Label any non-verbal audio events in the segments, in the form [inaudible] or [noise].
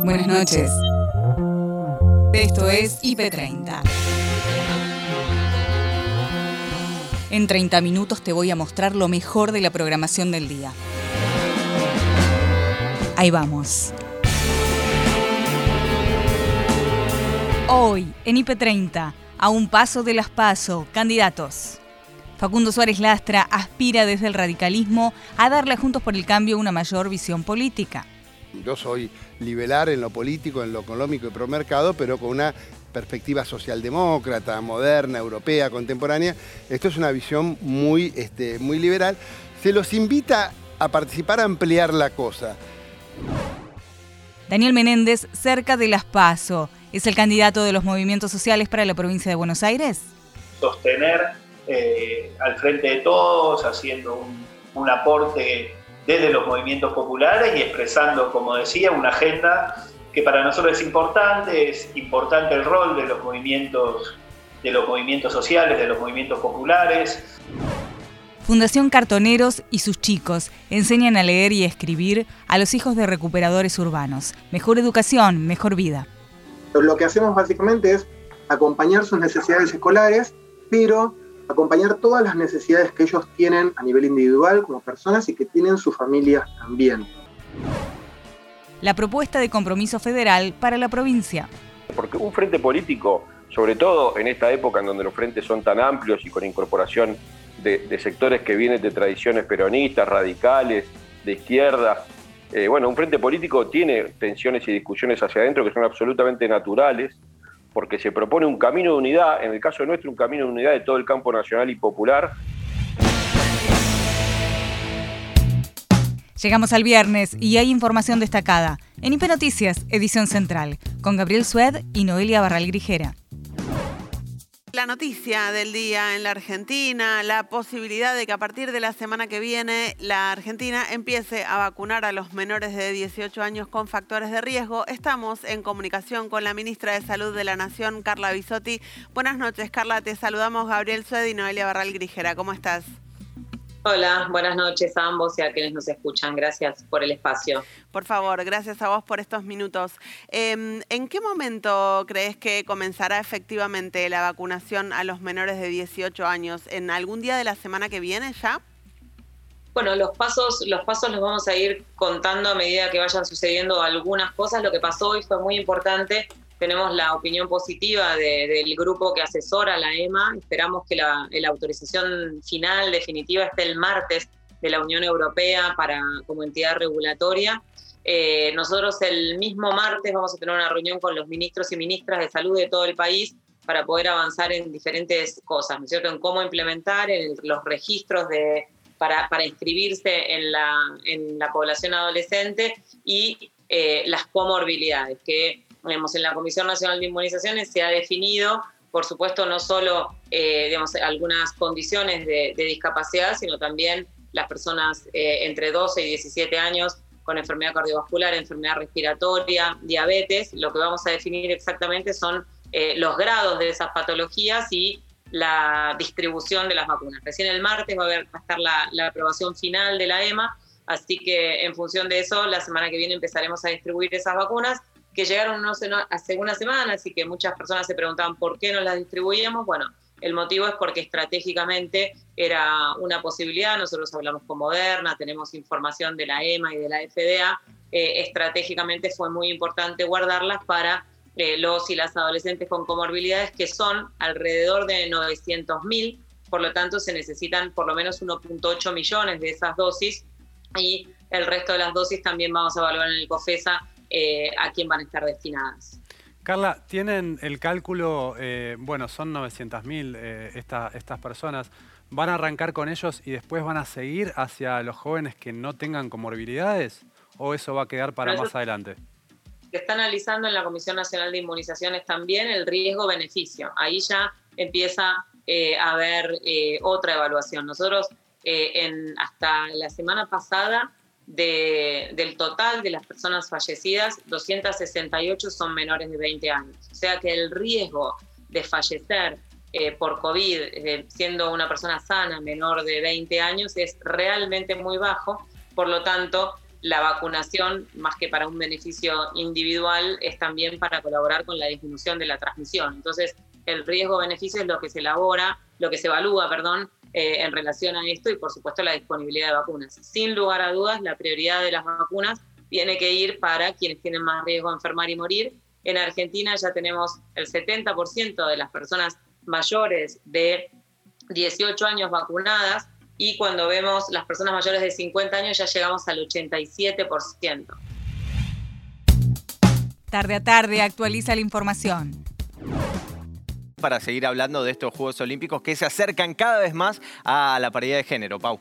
Buenas noches. Esto es IP30. En 30 minutos te voy a mostrar lo mejor de la programación del día. Ahí vamos. Hoy, en IP30, a un paso de las PASO, candidatos. Facundo Suárez Lastra aspira desde el radicalismo a darle a Juntos por el Cambio una mayor visión política. Yo soy liberal en lo político, en lo económico y promercado, pero con una perspectiva socialdemócrata, moderna, europea, contemporánea. Esto es una visión muy, este, muy liberal. Se los invita a participar, a ampliar la cosa. Daniel Menéndez, cerca de Las Paso, ¿es el candidato de los movimientos sociales para la provincia de Buenos Aires? Sostener eh, al frente de todos, haciendo un, un aporte desde los movimientos populares y expresando, como decía, una agenda que para nosotros es importante, es importante el rol de los movimientos, de los movimientos sociales, de los movimientos populares. Fundación Cartoneros y sus chicos enseñan a leer y escribir a los hijos de recuperadores urbanos. Mejor educación, mejor vida. Lo que hacemos básicamente es acompañar sus necesidades escolares, pero acompañar todas las necesidades que ellos tienen a nivel individual como personas y que tienen sus familias también. La propuesta de compromiso federal para la provincia. Porque un frente político, sobre todo en esta época en donde los frentes son tan amplios y con incorporación de, sectores que vienen de tradiciones peronistas, radicales, de izquierda, eh, bueno, un frente político tiene tensiones y discusiones hacia adentro que son absolutamente naturales porque se propone un camino de unidad, en el caso nuestro, un camino de unidad de todo el campo nacional y popular. Llegamos al viernes y hay información destacada en IP Noticias, edición central, con Gabriel Sued y Noelia Barral Grijera. La noticia del día en la Argentina, la posibilidad de que a partir de la semana que viene la Argentina empiece a vacunar a los menores de 18 años con factores de riesgo. Estamos en comunicación con la ministra de Salud de la Nación, Carla Bisotti. Buenas noches, Carla. Te saludamos Gabriel Sued y Noelia Barral Grijera. ¿Cómo estás? Hola, buenas noches a ambos y a quienes nos escuchan. Gracias por el espacio. Por favor, gracias a vos por estos minutos. Em, ¿En qué momento crees que comenzará efectivamente la vacunación a los menores de 18 años? ¿En algún día de la semana que viene ya? Bueno, los pasos, los pasos los vamos a ir contando a medida que vayan sucediendo algunas cosas. Lo que pasó hoy fue muy importante tenemos la opinión positiva del grupo que asesora la EMA. Esperamos que la, autorización final, definitiva, esté el martes de la Unión Europea para, como entidad regulatoria. Eh, nosotros el mismo martes vamos a tener una reunión con los ministros y ministras de salud de todo el país para poder avanzar en diferentes cosas, ¿no es cierto? En cómo implementar los registros de, para, inscribirse en la, en la población adolescente y eh, las comorbilidades, que en la Comisión Nacional de Inmunizaciones se ha definido, por supuesto, no solo eh, digamos, algunas condiciones de, discapacidad, sino también las personas eh, entre 12 y 17 años con enfermedad cardiovascular, enfermedad respiratoria, diabetes. Lo que vamos a definir exactamente son eh, los grados de esas patologías y la distribución de las vacunas. Recién el martes va a, haber, estar la, aprobación final de la EMA, así que en función de eso, la semana que viene empezaremos a distribuir esas vacunas que llegaron hace una semana, así que muchas personas se preguntaban por qué no las distribuíamos. Bueno, el motivo es porque estratégicamente era una posibilidad. Nosotros hablamos con Moderna, tenemos información de la EMA y de la FDA. Eh, estratégicamente fue muy importante guardarlas para eh, los y las adolescentes con comorbilidades, que son alrededor de 900.000. Por lo tanto, se necesitan por lo menos 1.8 millones de esas dosis y el resto de las dosis también vamos a evaluar en el COFESA eh, a quién van a estar destinadas. Carla, tienen el cálculo, eh, bueno, son 900.000 eh, estas personas. ¿Van a arrancar con ellos y después van a seguir hacia los jóvenes que no tengan comorbilidades? ¿O eso va a quedar para más adelante? Se está analizando en la Comisión Nacional de Inmunizaciones también el riesgo-beneficio. Ahí ya empieza a haber otra evaluación. Nosotros en, hasta la semana pasada del total de las personas fallecidas, 268 son menores de 20 años. O sea que el riesgo de fallecer eh, por COVID, eh, siendo una persona sana menor de 20 años, es realmente muy bajo. Por lo tanto, la vacunación, más que para un beneficio individual, es también para colaborar con la disminución de la transmisión. Entonces, el riesgo-beneficio es lo que se elabora, lo que se evalúa, perdón, eh, en relación a esto y, por supuesto, la disponibilidad de vacunas. Sin lugar a dudas, la prioridad de las vacunas tiene que ir para quienes tienen más riesgo de enfermar y morir. En Argentina ya tenemos el 70% de las personas mayores de 18 años vacunadas y cuando vemos las personas mayores de 50 años ya llegamos al 87%. Tarde a tarde actualiza la información. Para seguir hablando de estos Juegos Olímpicos que se acercan cada vez más a la paridad de género, Pau.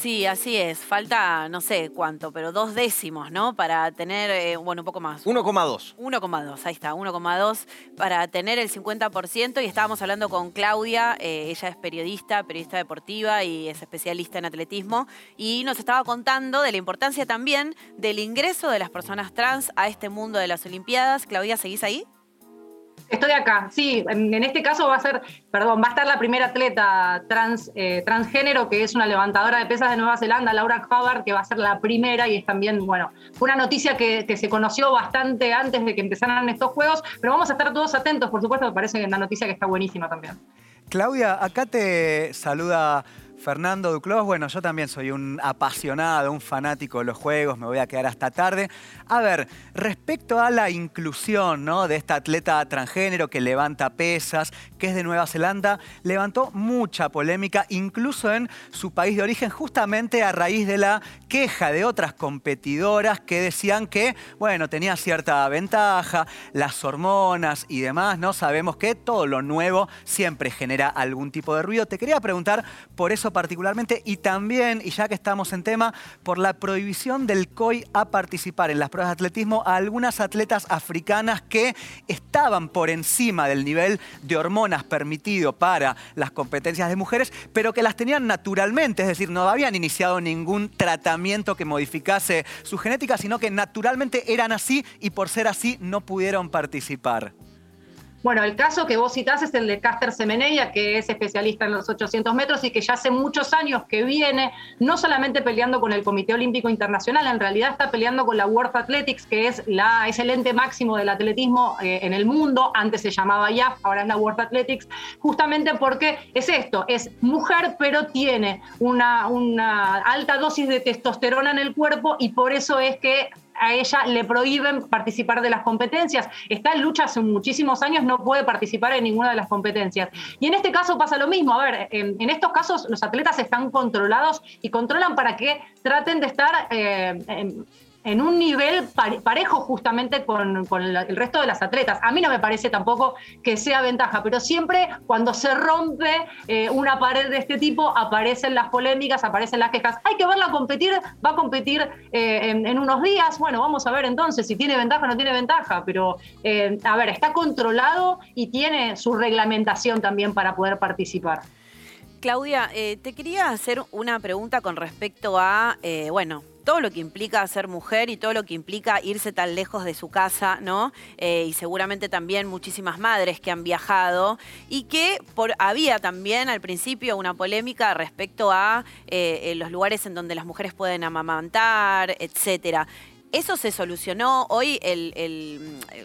Sí, así es. Falta, no sé cuánto, pero dos décimos, ¿no? Para tener, eh, bueno, un poco más. 1,2. 1,2, ahí está, 1,2 para tener el 50%. Y estábamos hablando con Claudia, eh, ella es periodista, periodista deportiva y es especialista en atletismo. Y nos estaba contando de la importancia también del ingreso de las personas trans a este mundo de las Olimpiadas. Claudia, ¿seguís ahí? Estoy acá, sí. En, este caso va a ser, perdón, va a estar la primera atleta eh, transgénero, que es una levantadora de pesas de Nueva Zelanda, Laura Hubbard, que va a ser la primera y es también, bueno, fue una noticia que, que, se conoció bastante antes de que empezaran estos juegos, pero vamos a estar todos atentos, por supuesto, me parece una noticia que está buenísima también. Claudia, acá te saluda Fernando Duclos, bueno, yo también soy un apasionado, un fanático de los juegos, me voy a quedar hasta tarde. A ver, respecto a la inclusión ¿no? de esta atleta transgénero que levanta pesas, que es de Nueva Zelanda, levantó mucha polémica, incluso en su país de origen, justamente a raíz de la queja de otras competidoras que decían que, bueno, tenía cierta ventaja, las hormonas y demás, ¿no? Sabemos que todo lo nuevo siempre genera algún tipo de ruido. Te quería preguntar por eso particularmente y también, y ya que estamos en tema, por la prohibición del COI a participar en las pruebas de atletismo a algunas atletas africanas que estaban por encima del nivel de hormonas permitido para las competencias de mujeres, pero que las tenían naturalmente, es decir, no habían iniciado ningún tratamiento que modificase su genética, sino que naturalmente eran así y por ser así no pudieron participar. Bueno, el caso que vos citás es el de Caster Semenea, que es especialista en los 800 metros y que ya hace muchos años que viene no solamente peleando con el Comité Olímpico Internacional, en realidad está peleando con la World Athletics, que es, la, es el ente máximo del atletismo eh, en el mundo, antes se llamaba IAF, ahora es la World Athletics, justamente porque es esto, es mujer pero tiene una alta dosis de testosterona en el cuerpo y por eso es que a ella le prohíben participar de las competencias. Está en lucha hace muchísimos años, no puede participar en ninguna de las competencias. Y en este caso pasa lo mismo. A ver, en, estos casos los atletas están controlados y controlan para que traten de estar... Eh, un nivel parejo justamente con, el resto de las atletas. A mí no me parece tampoco que sea ventaja, pero siempre cuando se rompe eh, una pared de este tipo aparecen las polémicas, aparecen las quejas. Hay que verla competir, va a competir eh, en, unos días. Bueno, vamos a ver entonces si tiene ventaja o no tiene ventaja, pero eh, a ver, está controlado y tiene su reglamentación también para poder participar. Claudia, te quería hacer una pregunta con respecto a, bueno, todo lo que implica ser mujer y todo lo que implica irse tan lejos de su casa, ¿no? Eh, y seguramente también muchísimas madres que han viajado y que por, había también al principio una polémica respecto a eh, los lugares en donde las mujeres pueden amamantar, etcétera. ¿Eso se solucionó? ¿Hoy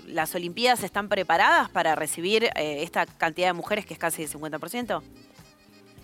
las Olimpiadas están preparadas para recibir eh, esta cantidad de mujeres que es casi el 50%?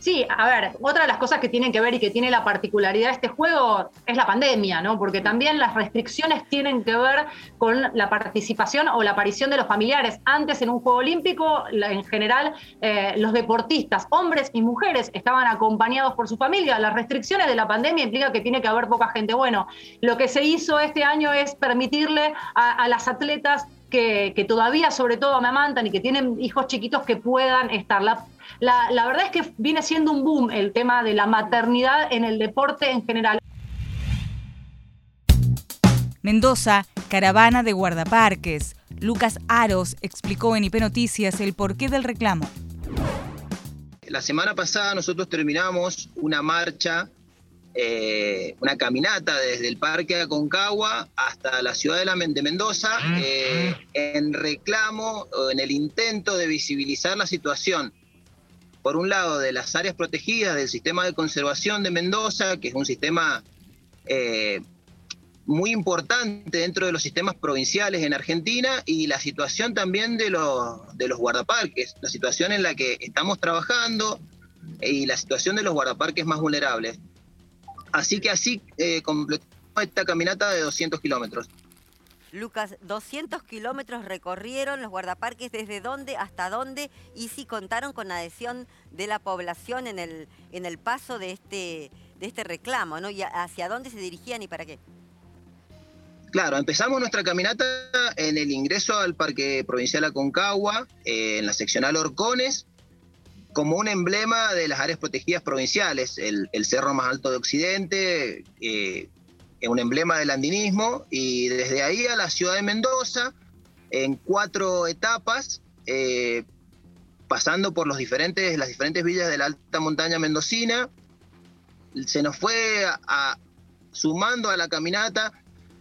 Sí, a ver, otra de las cosas que tienen que ver y que tiene la particularidad de este juego es la pandemia, ¿no? Porque también las restricciones tienen que ver con la participación o la aparición de los familiares. Antes en un juego olímpico, en general, eh, los deportistas, hombres y mujeres, estaban acompañados por su familia. Las restricciones de la pandemia implican que tiene que haber poca gente. Bueno, lo que se hizo este año es permitirle a, las atletas que, que, todavía sobre todo me amantan y que tienen hijos chiquitos que puedan estar. La la, verdad es que viene siendo un boom el tema de la maternidad en el deporte en general. Mendoza, caravana de guardaparques. Lucas Aros explicó en IP Noticias el porqué del reclamo. La semana pasada nosotros terminamos una marcha, eh, una caminata desde el Parque Aconcagua hasta la ciudad de, de Mendoza eh, en reclamo o en el intento de visibilizar la situación por un lado, de las áreas protegidas del sistema de conservación de Mendoza, que es un sistema eh, muy importante dentro de los sistemas provinciales en Argentina y la situación también de los, guardaparques, la situación en la que estamos trabajando y la situación de los guardaparques más vulnerables. Así que así eh, completamos esta caminata de 200 kilómetros. Lucas, 200 kilómetros recorrieron los guardaparques, ¿desde dónde hasta dónde? Y si contaron con adhesión de la población en el, en el paso de este, de este reclamo, ¿no? ¿Y hacia dónde se dirigían y para qué? Claro, empezamos nuestra caminata en el ingreso al Parque Provincial Aconcagua, eh, en la seccional Orcones, como un emblema de las áreas protegidas provinciales, el, cerro más alto de Occidente, eh, un emblema del andinismo, y desde ahí a la ciudad de Mendoza, en cuatro etapas, eh, pasando por los diferentes, las diferentes villas de la alta montaña mendocina, se nos fue sumando a la caminata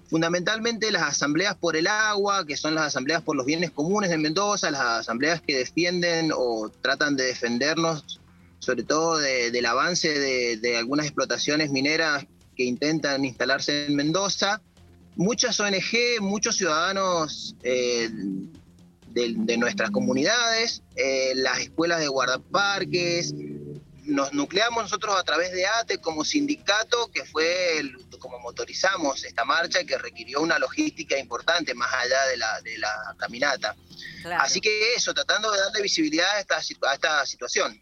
fundamentalmente las asambleas por el agua, que son las asambleas por los bienes comunes de Mendoza, las asambleas que defienden o tratan de defendernos, sobre todo del avance de, algunas explotaciones mineras que intentan instalarse en Mendoza. Muchas ONG, muchos ciudadanos eh, de, nuestras comunidades, eh, las escuelas de guardaparques, nos nucleamos nosotros a través de ATE como sindicato, que fue el, como motorizamos esta marcha, que requirió una logística importante más allá de la, de la caminata. Así que eso, tratando de darle visibilidad a esta, a esta situación.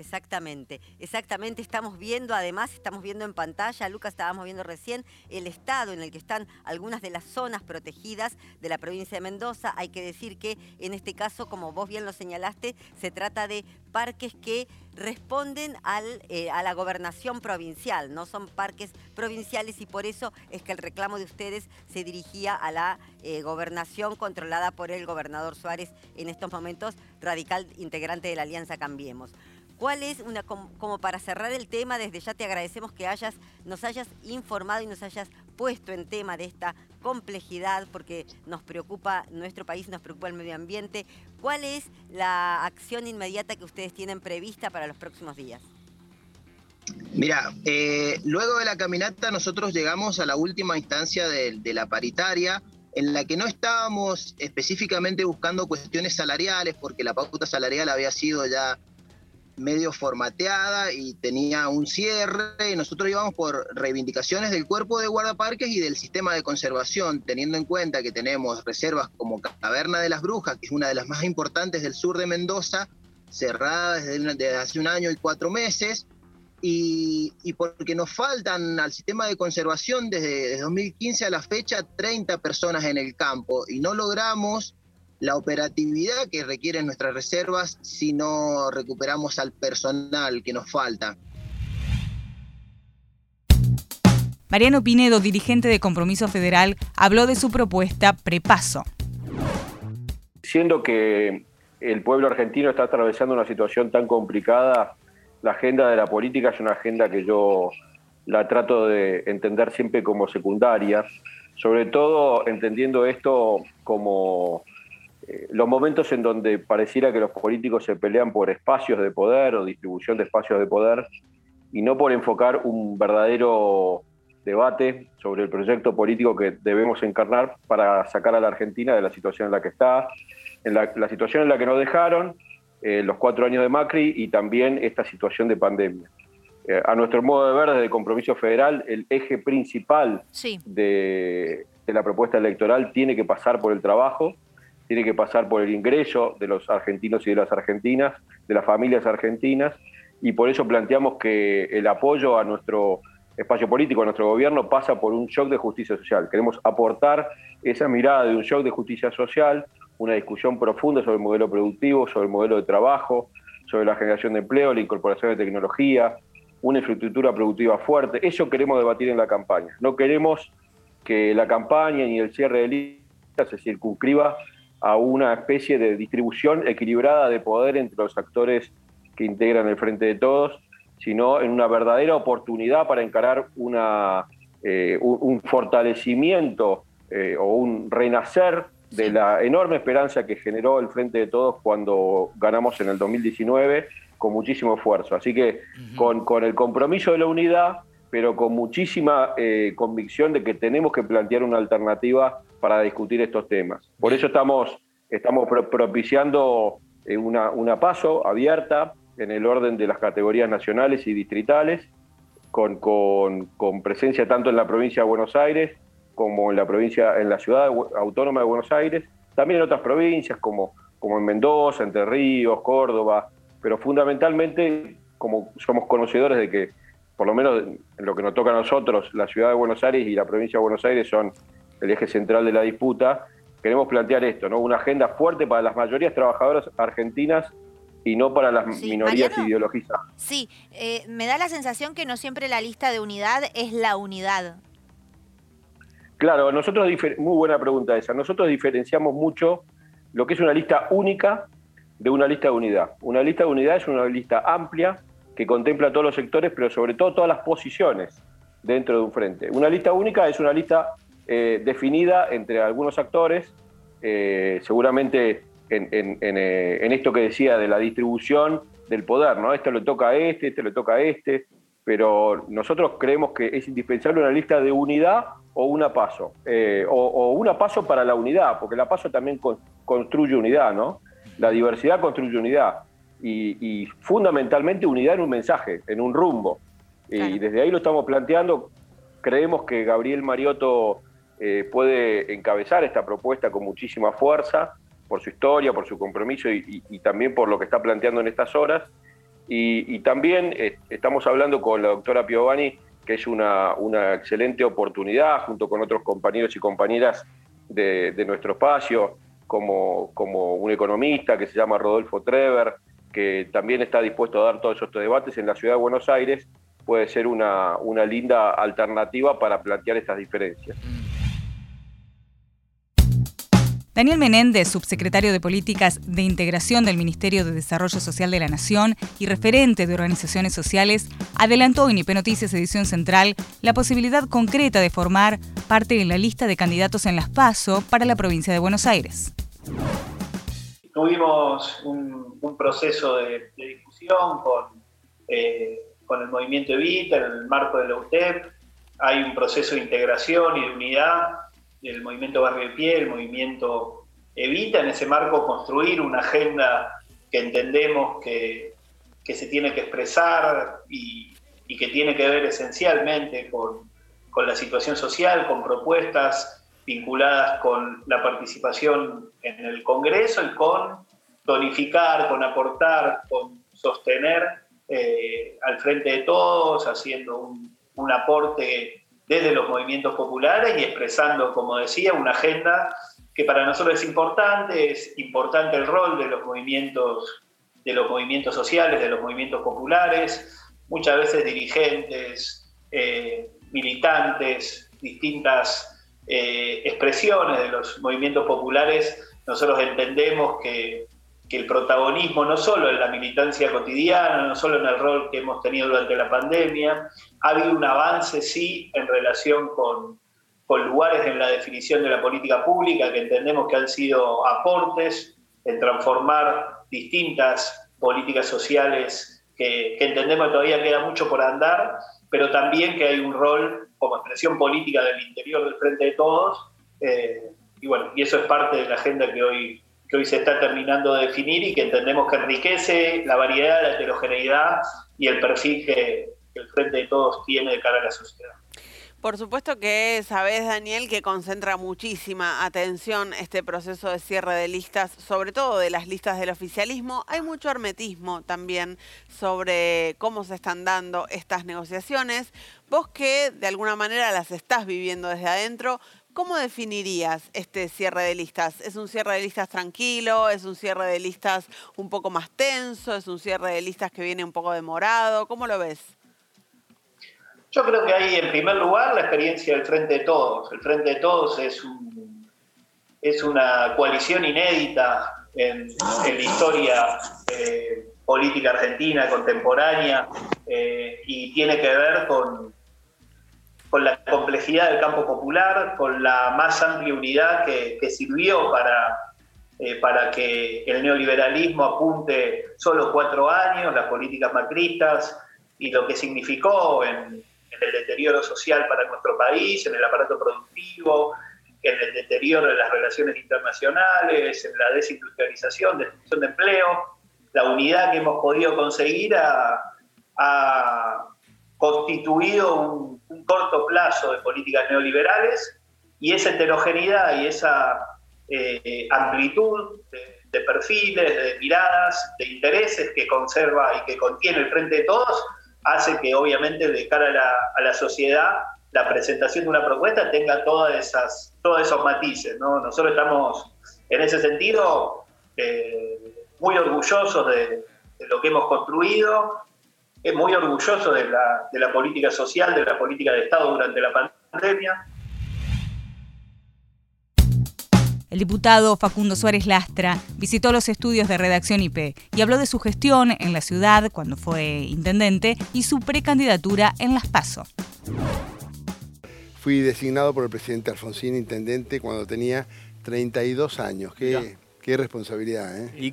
Exactamente, exactamente. Estamos viendo, además, estamos viendo en pantalla, Lucas, estábamos viendo recién el estado en el que están algunas de las zonas protegidas de la provincia de Mendoza. Hay que decir que en este caso, como vos bien lo señalaste, se trata de parques que responden al, eh, a la gobernación provincial, no son parques provinciales y por eso es que el reclamo de ustedes se dirigía a la eh, gobernación controlada por el gobernador Suárez, en estos momentos radical integrante de la Alianza Cambiemos. ¿Cuál es una como, para cerrar el tema? Desde ya te agradecemos que hayas nos hayas informado y nos hayas puesto en tema de esta complejidad porque nos preocupa nuestro país, nos preocupa el medio ambiente. ¿Cuál es la acción inmediata que ustedes tienen prevista para los próximos días? Mira, eh, luego de la caminata nosotros llegamos a la última instancia de, de la paritaria en la que no estábamos específicamente buscando cuestiones salariales, porque la pauta salarial había sido ya medio formateada y tenía un cierre. Y nosotros íbamos por reivindicaciones del cuerpo de guardaparques y del sistema de conservación, teniendo en cuenta que tenemos reservas como Caverna de las Brujas, que es una de las más importantes del sur de Mendoza, cerrada desde, hace un año y cuatro meses. Y, porque nos faltan al sistema de conservación desde 2015 a la fecha 30 personas en el campo y no logramos la operatividad que requieren nuestras reservas si no recuperamos al personal que nos falta. Mariano Pinedo, dirigente de Compromiso Federal, habló de su propuesta prepaso. Siendo que el pueblo argentino está atravesando una situación tan complicada, la agenda de la política es una agenda que yo la trato de entender siempre como secundaria, sobre todo entendiendo esto como los momentos en donde pareciera que los políticos se pelean por espacios de poder o distribución de espacios de poder y no por enfocar un verdadero debate sobre el proyecto político que debemos encarnar para sacar a la Argentina de la situación en la que está, en la, situación en la que nos dejaron, eh, los cuatro años de Macri y también esta situación de pandemia. Eh, a nuestro modo de ver, desde el compromiso federal, el eje principal de la propuesta electoral tiene que pasar por el trabajo, tiene que pasar por el ingreso de los argentinos y de las argentinas, de las familias argentinas, y por eso planteamos que el apoyo a nuestro espacio político, a nuestro gobierno, pasa por un shock de justicia social. Queremos aportar esa mirada de un shock de justicia social, una discusión profunda sobre el modelo productivo, sobre el modelo de trabajo, sobre la generación de empleo, la incorporación de tecnología, una infraestructura productiva fuerte. Eso queremos debatir en la campaña. No queremos que la campaña ni el cierre de listas se circunscriba a una especie de distribución equilibrada de poder entre los actores que integran el Frente de Todos, sino en una verdadera oportunidad para encarar una, eh, un, fortalecimiento eh, o un renacer de la enorme esperanza que generó el Frente de Todos cuando ganamos en el 2019 con muchísimo esfuerzo. Así que con, con el compromiso de la unidad pero con muchísima eh, convicción de que tenemos que plantear una alternativa para discutir estos temas. Por eso estamos, estamos propiciando eh, una, una paso abierta en el orden de las categorías nacionales y distritales, con, con, presencia tanto en la provincia de Buenos Aires como en la provincia, en la ciudad autónoma de Buenos Aires, también en otras provincias como, como en Mendoza, Entre Ríos, Córdoba, pero fundamentalmente como somos conocedores de que, por lo menos en lo que nos toca a nosotros, la ciudad de Buenos Aires y la provincia de Buenos Aires son el eje central de la disputa, queremos plantear esto, ¿no? Una agenda fuerte para las mayorías trabajadoras argentinas y no para las minorías ideologizadas. Sí, eh, me da la sensación que no siempre la lista de unidad es la unidad. Claro, nosotros, muy buena pregunta esa, nosotros diferenciamos mucho lo que es una lista única de una lista de unidad. Una lista de unidad es una lista amplia que contempla todos los sectores, pero sobre todo todas las posiciones dentro de un frente. Una lista única es una lista eh, definida entre algunos actores, eh, seguramente eh, en, esto que decía de la distribución del poder, ¿no? Esto le toca a este, este le toca a este, pero nosotros creemos que es indispensable una lista de unidad o una paso, eh, o, una paso para la unidad, porque la paso también construye unidad, ¿no? La diversidad construye unidad y, fundamentalmente unidad en un mensaje, en un rumbo. Y desde ahí lo estamos planteando. Creemos que Gabriel Mariotto eh, puede encabezar esta propuesta con muchísima fuerza por su historia, por su compromiso y, también por lo que está planteando en estas horas. Y, también eh, estamos hablando con la doctora Piovani, que es una, excelente oportunidad, junto con otros compañeros y compañeras de, nuestro espacio, como, como un economista que se llama Rodolfo Trever, que también está dispuesto a dar todos estos debates en la ciudad de Buenos Aires, puede ser una, una linda alternativa para plantear estas diferencias. Daniel Menéndez, subsecretario de Políticas de Integración del Ministerio de Desarrollo Social de la Nación y referente de organizaciones sociales, adelantó en IP Noticias Edición Central la posibilidad concreta de formar parte de la lista de candidatos en las PASO para la provincia de Buenos Aires. Tuvimos un, proceso de, discusión con, eh, con el movimiento Evita en el marco de la UTEP. Hay un proceso de integración y de unidad el movimiento Barrio de Pie, el movimiento Evita, en ese marco construir una agenda que entendemos que, se tiene que expresar y, que tiene que ver esencialmente con, la situación social, con propuestas vinculadas con la participación en el Congreso y con tonificar, con aportar, con sostener eh, al frente de todos, haciendo un, un aporte desde los movimientos populares y expresando, como decía, una agenda que para nosotros es importante, es importante el rol de los movimientos, de los movimientos sociales, de los movimientos populares, muchas veces dirigentes, eh, militantes, distintas eh, expresiones de los movimientos populares, nosotros entendemos que que el protagonismo no solo en la militancia cotidiana, no solo en el rol que hemos tenido durante la pandemia, ha habido un avance sí en relación con, con lugares en la definición de la política pública que entendemos que han sido aportes en transformar distintas políticas sociales que, entendemos que todavía queda mucho por andar, pero también que hay un rol como expresión política del interior del Frente de Todos. Eh, y bueno, y eso es parte de la agenda que hoy que hoy se está terminando de definir y que entendemos que enriquece la variedad, la heterogeneidad y el perfil que, el Frente de Todos tiene de cara a la sociedad. Por supuesto que sabes, Daniel, que concentra muchísima atención este proceso de cierre de listas, sobre todo de las listas del oficialismo. Hay mucho hermetismo también sobre cómo se están dando estas negociaciones. Vos que de alguna manera las estás viviendo desde adentro, ¿Cómo definirías este cierre de listas? ¿Es un cierre de listas tranquilo? ¿Es un cierre de listas un poco más tenso? ¿Es un cierre de listas que viene un poco demorado? ¿Cómo lo ves? Yo creo que hay en primer lugar la experiencia del Frente de Todos. El Frente de Todos es, es una coalición inédita en, la historia eh, política argentina contemporánea eh, y tiene que ver con con la complejidad del campo popular, con la más amplia unidad que, sirvió para, eh, para que el neoliberalismo apunte solo cuatro años, las políticas macristas y lo que significó en, en el deterioro social para nuestro país, en el aparato productivo, en el deterioro de las relaciones internacionales, en la desindustrialización, destrucción de empleo. La unidad que hemos podido conseguir ha, constituido un, corto plazo de políticas neoliberales y esa heterogeneidad y esa eh, amplitud de, perfiles, de miradas, de intereses que conserva y que contiene el Frente de Todos, hace que obviamente de cara a la, sociedad la presentación de una propuesta tenga todas esas, todos esos matices. Nosotros estamos en ese sentido eh, muy orgullosos de, lo que hemos construido, muy orgullosos de la, de la política social, de la política de Estado durante la pandemia. El diputado Facundo Suárez Lastra visitó los estudios de redacción IP y habló de su gestión en la ciudad cuando fue intendente y su precandidatura en Las Paso. Fui designado por el presidente Alfonsín intendente cuando tenía 32 años. Qué, qué responsabilidad, ¿eh? ¿Y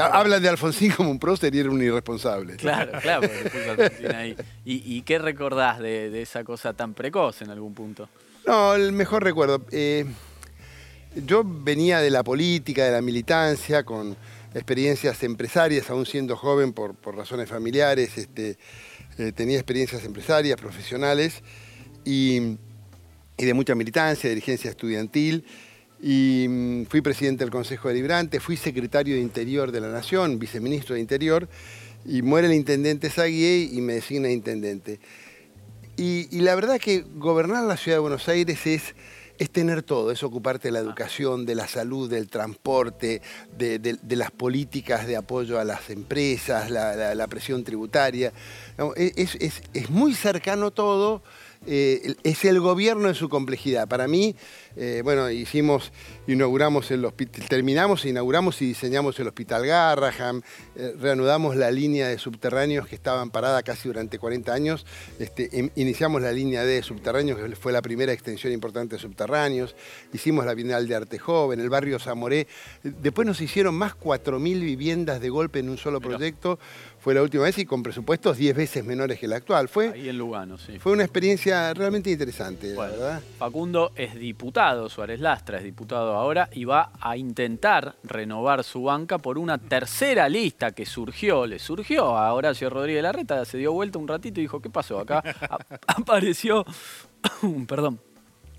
Hablan de Alfonsín como un prócer y era un irresponsable. Claro, claro, Alfonsín ahí. ¿Y, qué recordás de, esa cosa tan precoz en algún punto? No, el mejor recuerdo. Eh, yo venía de la política, de la militancia, con experiencias empresarias, aún siendo joven por, razones familiares, este, eh, tenía experiencias empresarias, profesionales y, de mucha militancia, dirigencia estudiantil. Y mm, fui presidente del Consejo Deliberante, fui secretario de Interior de la Nación, viceministro de Interior, y muere el intendente Saguier y me designa intendente. Y, y la verdad que gobernar la ciudad de Buenos Aires es es tener todo, es ocuparte de la educación, de la salud, del transporte, de, las políticas de apoyo a las empresas, la, presión tributaria. es, muy cercano todo eh, es el gobierno en su complejidad. Para mí, eh, bueno, hicimos, inauguramos el hospital, terminamos, inauguramos y diseñamos el Hospital Garraham, eh, reanudamos la línea de subterráneos que estaban parada casi durante 40 años, este, em, iniciamos la línea de subterráneos, que fue la primera extensión importante de subterráneos, hicimos la Bienal de Arte Joven, el barrio Zamoré, después nos hicieron más 4.000 viviendas de golpe en un solo proyecto, fue la última vez y con presupuestos 10 veces menores que el actual. Fue, Ahí en Lugano, sí. Fue una experiencia realmente interesante, verdad. Facundo es diputado, Suárez Lastra es diputado ahora y va a intentar renovar su banca por una tercera lista que surgió, le surgió a Horacio Rodríguez Larreta, se dio vuelta un ratito y dijo, ¿qué pasó acá? [laughs] apareció, [coughs] perdón,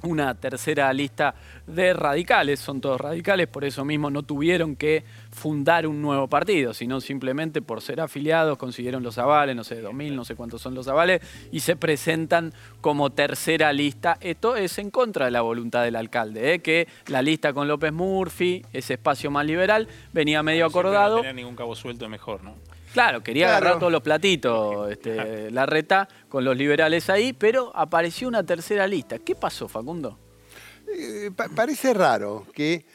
una tercera lista de radicales, son todos radicales, por eso mismo no tuvieron que fundar un nuevo partido, sino simplemente por ser afiliados consiguieron los avales, no sé, 2.000, no sé cuántos son los avales, y se presentan como tercera lista. Esto es en contra de la voluntad del alcalde, ¿eh? que la lista con López Murphy, ese espacio más liberal, venía medio acordado. No tenía ningún cabo suelto mejor, ¿no? Claro, quería agarrar todos los platitos, este, la reta, con los liberales ahí, pero apareció una tercera lista. ¿Qué pasó, Facundo? Eh, parece raro que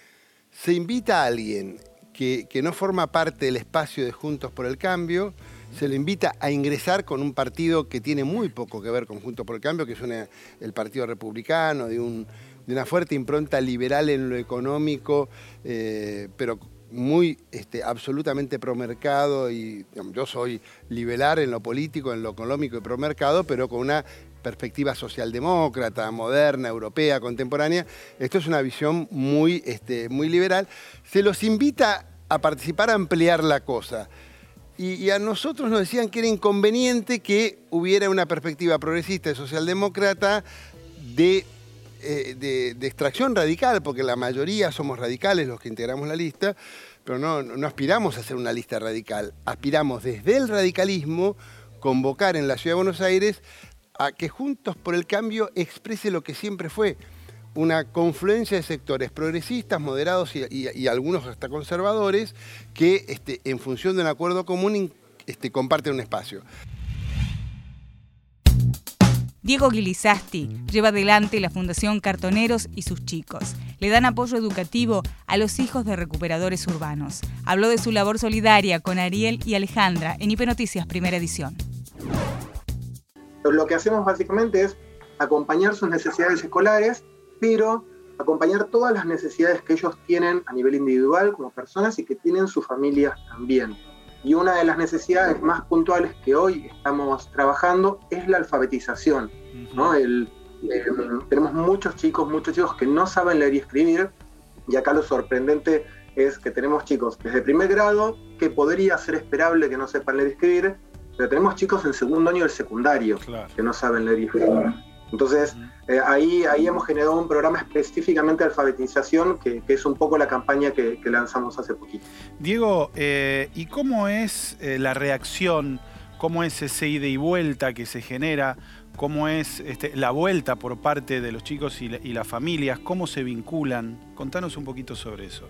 se invita a alguien que, no forma parte del espacio de Juntos por el Cambio, se le invita a ingresar con un partido que tiene muy poco que ver con Juntos por el Cambio, que es el Partido Republicano, de, una fuerte impronta liberal en lo económico, eh, pero muy este, absolutamente promercado y yo soy liberal en lo político, en lo económico y promercado, pero con una perspectiva socialdemócrata, moderna, europea, contemporánea. Esto es una visión muy, este, muy liberal. Se los invita a participar, a ampliar la cosa. Y, a nosotros nos decían que era inconveniente que hubiera una perspectiva progresista y socialdemócrata de eh, de, extracción radical, porque la mayoría somos radicales los que integramos la lista, pero no, aspiramos a ser una lista radical. Aspiramos desde el radicalismo convocar en la Ciudad de Buenos Aires a que Juntos por el Cambio exprese lo que siempre fue, una confluencia de sectores progresistas, moderados y, algunos hasta conservadores, que este, en función de un acuerdo común este, comparten un espacio. Diego Gilizasti lleva adelante la Fundación Cartoneros y sus chicos. Le dan apoyo educativo a los hijos de recuperadores urbanos. Habló de su labor solidaria con Ariel y Alejandra en IP Noticias Primera Edición. Lo que hacemos básicamente es acompañar sus necesidades escolares, pero acompañar todas las necesidades que ellos tienen a nivel individual como personas y que tienen sus familias también. Y una de las necesidades más puntuales que hoy estamos trabajando es la alfabetización. ¿no? El, eh, tenemos muchos chicos, muchos chicos que no saben leer y escribir, y acá lo sorprendente es que tenemos chicos desde primer grado, que podría ser esperable que no sepan leer y escribir, pero tenemos chicos en segundo año del secundario que no saben leer y escribir. Entonces, eh, ahí, ahí hemos generado un programa específicamente de alfabetización, que, es un poco la campaña que, lanzamos hace poquito. Diego, eh, ¿y cómo es eh, la reacción, cómo es ese ida y vuelta que se genera, cómo es este, la vuelta por parte de los chicos y, las familias, cómo se vinculan? Contanos un poquito sobre eso.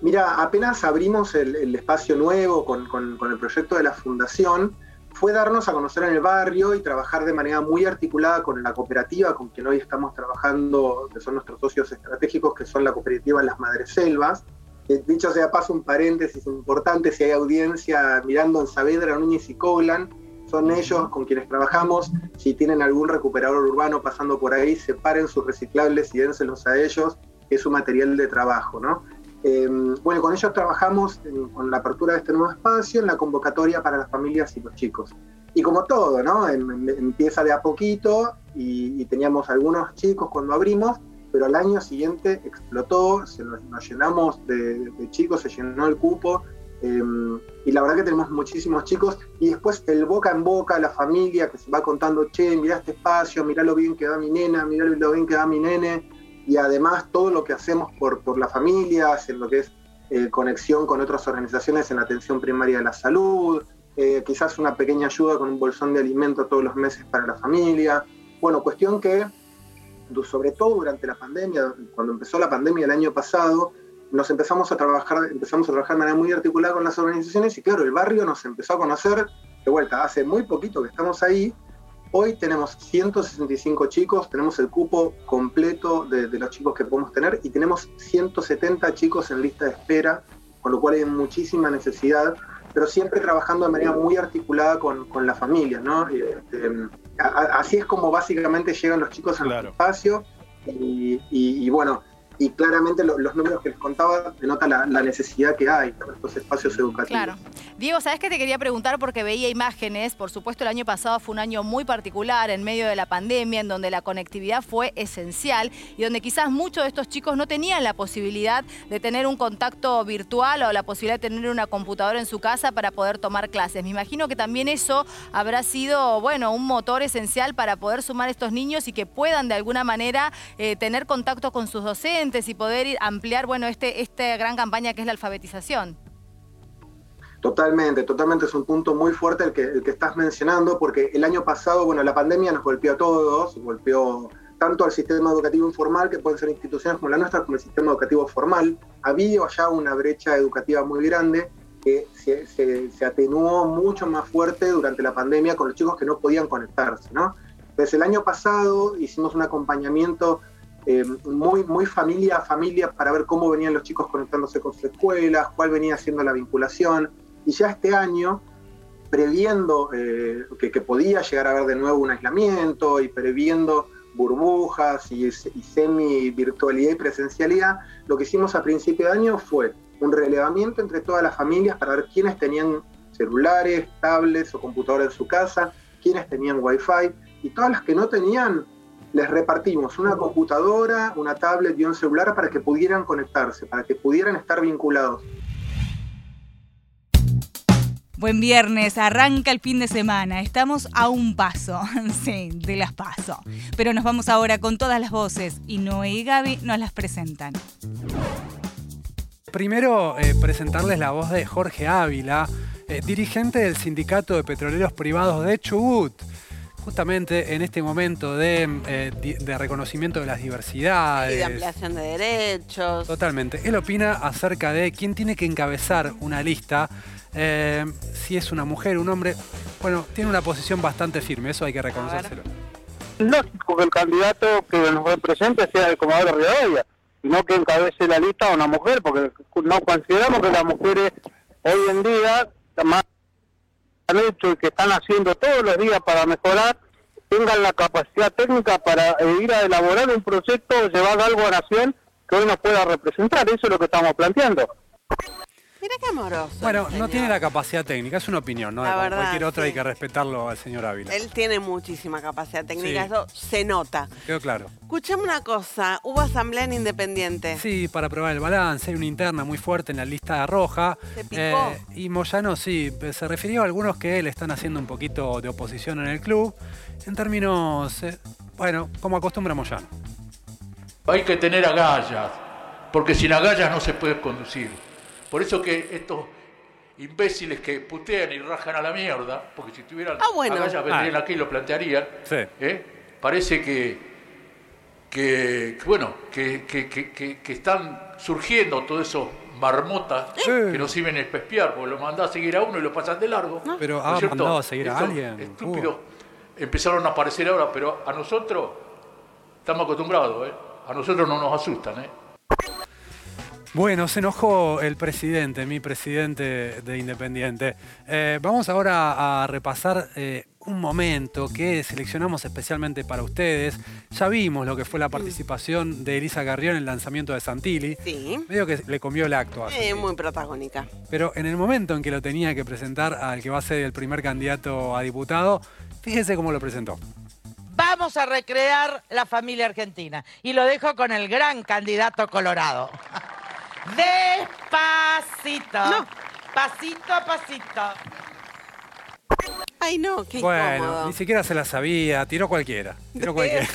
Mira, apenas abrimos el, espacio nuevo con, con el proyecto de la fundación, fue darnos a conocer en el barrio y trabajar de manera muy articulada con la cooperativa con quien hoy estamos trabajando, que son nuestros socios estratégicos, que son la cooperativa Las Madres Selvas. dicho sea paso, un paréntesis importante, si hay audiencia mirando en Saavedra, Núñez y Coglan, son ellos con quienes trabajamos. Si tienen algún recuperador urbano pasando por ahí, separen sus reciclables y dénselos a ellos, que es su material de trabajo, ¿no? Eh, bueno, con ellos trabajamos con la apertura de este nuevo espacio, en la convocatoria para las familias y los chicos. Y como todo, ¿no? empieza de a poquito y, teníamos algunos chicos cuando abrimos, pero al año siguiente explotó, se nos, llenamos de, chicos, se llenó el cupo. Em, y la verdad que tenemos muchísimos chicos y después el boca en boca, la familia que se va contando, che, mira este espacio, mira lo bien que va mi nena, mira lo bien que va mi nene, y además todo lo que hacemos por, por las familias, en lo que es eh, conexión con otras organizaciones en atención primaria de la salud, eh, quizás una pequeña ayuda con un bolsón de alimento todos los meses para la familia. Bueno, cuestión que sobre todo durante la pandemia, cuando empezó la pandemia el año pasado, nos empezamos a trabajar, empezamos a trabajar de manera muy articulada con las organizaciones y claro, el barrio nos empezó a conocer de vuelta, hace muy poquito que estamos ahí Hoy tenemos 165 chicos, tenemos el cupo completo de, los chicos que podemos tener y tenemos 170 chicos en lista de espera, con lo cual hay muchísima necesidad, pero siempre trabajando de manera muy articulada con, la familia, ¿no? Este, así es como básicamente llegan los chicos al espacio y bueno, y claramente los números que les contaba denotan la, necesidad que hay para estos espacios educativos. Claro. Diego, ¿sabes qué te quería preguntar? Porque veía imágenes, por supuesto el año pasado fue un año muy particular en medio de la pandemia, en donde la conectividad fue esencial y donde quizás muchos de estos chicos no tenían la posibilidad de tener un contacto virtual o la posibilidad de tener una computadora en su casa para poder tomar clases. Me imagino que también eso habrá sido, bueno, un motor esencial para poder sumar a estos niños y que puedan de alguna manera eh, tener contacto con sus docentes y poder ampliar bueno, este, esta gran campaña que es la alfabetización. Totalmente, totalmente es un punto muy fuerte el que, el que estás mencionando, porque el año pasado, bueno, la pandemia nos golpeó a todos, golpeó tanto al sistema educativo informal, que pueden ser instituciones como la nuestra, como el sistema educativo formal. Había ya una brecha educativa muy grande que se, se, atenuó mucho más fuerte durante la pandemia con los chicos que no podían conectarse, ¿no? Entonces el año pasado hicimos un acompañamiento eh, muy, muy familia a familia para ver cómo venían los chicos conectándose con sus escuelas, cuál venía siendo la vinculación. Y ya este año, previendo eh, que, podía llegar a haber de nuevo un aislamiento y previendo burbujas y, y semi-virtualidad y presencialidad, lo que hicimos a principio de año fue un relevamiento entre todas las familias para ver quiénes tenían celulares, tablets o computadores en su casa, quiénes tenían wifi y todas las que no tenían les repartimos una computadora, una tablet y un celular para que pudieran conectarse, para que pudieran estar vinculados. Buen viernes, arranca el fin de semana. Estamos a un paso, [laughs] sí, de las paso. Pero nos vamos ahora con todas las voces y Noé y Gaby nos las presentan. Primero, eh, presentarles la voz de Jorge Ávila, eh, dirigente del Sindicato de Petroleros Privados de Chubut justamente en este momento eh, de, reconocimiento de las diversidades. Y de ampliación de derechos. Totalmente. Él opina acerca de quién tiene que encabezar una lista, eh, si es una mujer, un hombre. Bueno, tiene una posición bastante firme, eso hay que reconocérselo. Lógico que el candidato que nos represente sea el Comodoro Rivadavia, y no que encabece la lista una mujer, porque no consideramos que las mujeres hoy en día, más han hecho y que están haciendo todos los días para mejorar, tengan la capacidad técnica para ir a elaborar un proyecto llevar algo a Nación que hoy nos pueda representar. Eso es lo que estamos planteando. Mira qué amoroso. Bueno, no señor. tiene la capacidad técnica, es una opinión, ¿no? La Como verdad, cualquier otra sí. hay que respetarlo al señor Ávila. Él tiene muchísima capacidad técnica, Sí. eso se nota. Quedó claro. Escuchame una cosa, hubo asamblea en Independiente. Sí, para probar el balance, hay una interna muy fuerte en la lista roja. Se picó. Eh, y Moyano sí, se refirió a algunos que le están haciendo un poquito de oposición en el club. En términos, eh, bueno, como acostumbra Moyano. Hay que tener agallas, porque sin agallas no se puede conducir. Por eso que estos imbéciles que putean y rajan a la mierda, porque si tuvieran Ah, bueno. agallas vendrían Ah. aquí y lo plantearían, Sí. ¿eh? parece que, que, que, bueno, que, que- que- que- que están surgiendo todos esos marmotas que no sirven el espiar, porque lo mandás a seguir a uno y lo pasan de largo. Pero ¿no cierto? mandado a seguir a alguien. Estúpidos empezaron a aparecer ahora, pero a nosotros estamos acostumbrados, ¿eh? A nosotros no nos asustan, ¿eh? Bueno, se enojó el presidente, mi presidente de Independiente. Eh, vamos ahora a repasar eh, un momento que seleccionamos especialmente para ustedes. Ya vimos lo que fue la participación de Elisa Garrión en el lanzamiento de Santilli. Sí. Medio que le comió el acto. a Eh, muy protagónica. Pero en el momento en que lo tenía que presentar al que va a ser el primer candidato a diputado, fíjese cómo lo presentó. Vamos a recrear la familia argentina. Y lo dejo con el gran candidato colorado. Despacito. Pasito a pasito. Ay, no, qué bueno, incómodo. ni siquiera se la sabía, tiró cualquiera. Tiró cualquiera.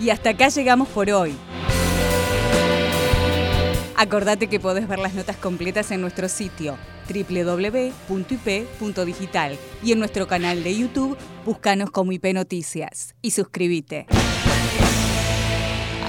Y hasta acá llegamos por hoy. Acordate que podés ver las notas completas en nuestro sitio www.ip.digital y en nuestro canal de YouTube, búscanos como IP Noticias y suscríbete.